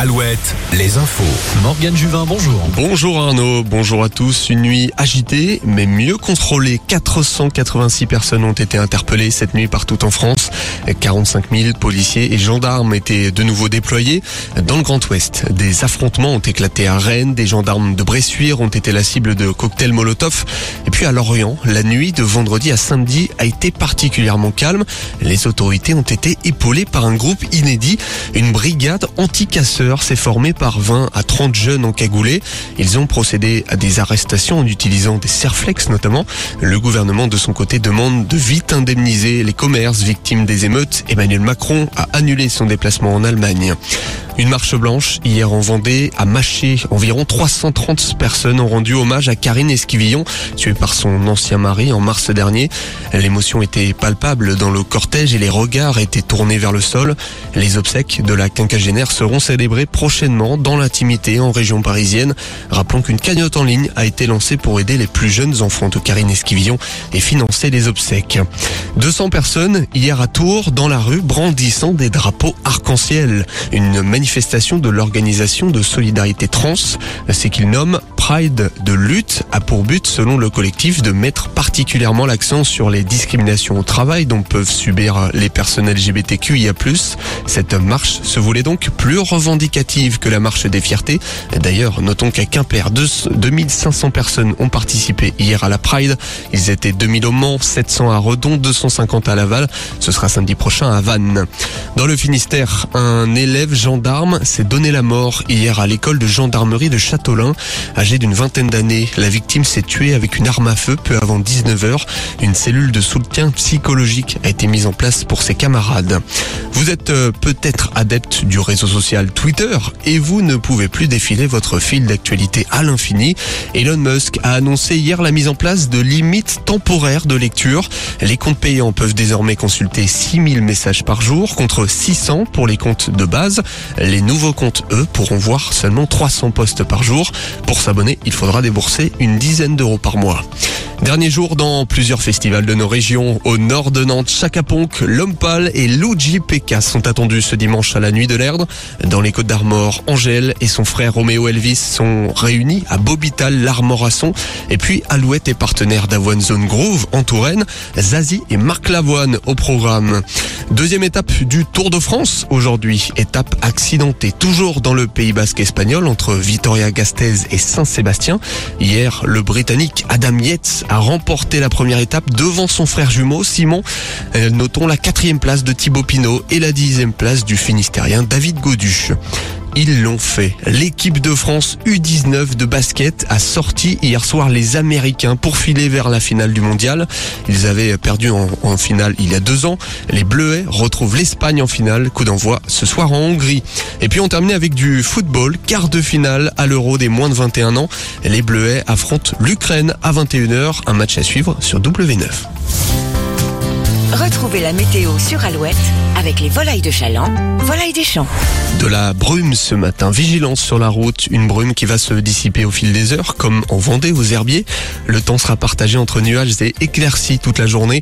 Alouette, les infos. Morgane Juvin, bonjour. Bonjour Arnaud, bonjour à tous. Une nuit agitée, mais mieux contrôlée. 486 personnes ont été interpellées cette nuit partout en France. 45 000 policiers et gendarmes étaient de nouveau déployés. Dans le Grand Ouest, des affrontements ont éclaté à Rennes. Des gendarmes de Bressuire ont été la cible de cocktails Molotov. Et puis à Lorient, la nuit de vendredi à samedi a été particulièrement calme. Les autorités ont été épaulées par un groupe inédit, une brigade anti-casseurs s'est formée par 20 à 30 jeunes encagoulés. Ils ont procédé à des arrestations en utilisant des serflex notamment. Le gouvernement de son côté demande de vite indemniser les commerces victimes des émeutes. Emmanuel Macron a annulé son déplacement en Allemagne. Une marche blanche hier en Vendée à Maché. Environ 330 personnes ont rendu hommage à Karine Esquivillon, tuée par son ancien mari en mars dernier. L'émotion était palpable dans le cortège et les regards étaient tournés vers le sol. Les obsèques de la quinquagénaire seront célébrées prochainement dans l'intimité en région parisienne. Rappelons qu'une cagnotte en ligne a été lancée pour aider les plus jeunes enfants de Karine Esquivillon et financer les obsèques. 200 personnes hier à Tours dans la rue brandissant des drapeaux arc-en-ciel. Une manifestation de l'organisation de solidarité trans, c'est qu'il nomme Pride de lutte, a pour but, selon le collectif, de mettre particulièrement l'accent sur les discriminations au travail dont peuvent subir les personnes LGBTQIA+. Cette marche se voulait donc plus revendicative que la marche des fiertés. D'ailleurs, notons qu'à Quimper, 2500 personnes ont participé hier à la Pride. Ils étaient 2000 au Mans, 700 à Redon, 250 à Laval. Ce sera samedi prochain à Vannes. Dans le Finistère, un élève gendarme s'est donné la mort hier à l'école de gendarmerie de Châteaulin. Âgé d'une vingtaine d'années, la victime s'est tuée avec une arme à feu peu avant 19h. Une cellule de soutien psychologique a été mise en place pour ses camarades. Vous êtes euh, peut-être adepte du réseau social Twitter et vous ne pouvez plus défiler votre fil d'actualité à l'infini. Elon Musk a annoncé hier la mise en place de limites temporaires de lecture. Les comptes payants peuvent désormais consulter 6000 messages par jour contre 600 pour les comptes de base. Les nouveaux comptes, eux, pourront voir seulement 300 posts par jour. Pour s'abonner, il faudra débourser une dizaine d'euros par mois. Dernier jour dans plusieurs festivals de nos régions. Au nord de Nantes, Chacaponc, Lompal et Luigi Pecas sont attendus ce dimanche à la nuit de l'Erdre. Dans les Côtes d'Armor, Angèle et son frère Roméo Elvis sont réunis à Bobital, l'Armorasson. Et puis Alouette est partenaire d'Avoine Zone Groove en Touraine. Zazie et Marc Lavoine au programme. Deuxième étape du Tour de France aujourd'hui. Étape accidentée toujours dans le Pays Basque espagnol entre Vitoria-Gasteiz et Saint-Sébastien. Hier, le Britannique Adam Yates a remporté la première étape devant son frère jumeau Simon. Euh, notons la quatrième place de Thibaut Pinot et la dixième place du Finistérien David Godu. Ils l'ont fait. L'équipe de France U19 de basket a sorti hier soir les Américains pour filer vers la finale du mondial. Ils avaient perdu en, en finale il y a deux ans. Les Bleuets retrouvent l'Espagne en finale. Coup d'envoi ce soir en Hongrie. Et puis on termine avec du football. Quart de finale à l'Euro des moins de 21 ans. Les Bleuets affrontent l'Ukraine à 21h. Un match à suivre sur W9. Retrouvez la météo sur Alouette avec les volailles de Chaland, volailles des champs. De la brume ce matin, vigilance sur la route, une brume qui va se dissiper au fil des heures, comme en Vendée aux herbiers. Le temps sera partagé entre nuages et éclaircies toute la journée.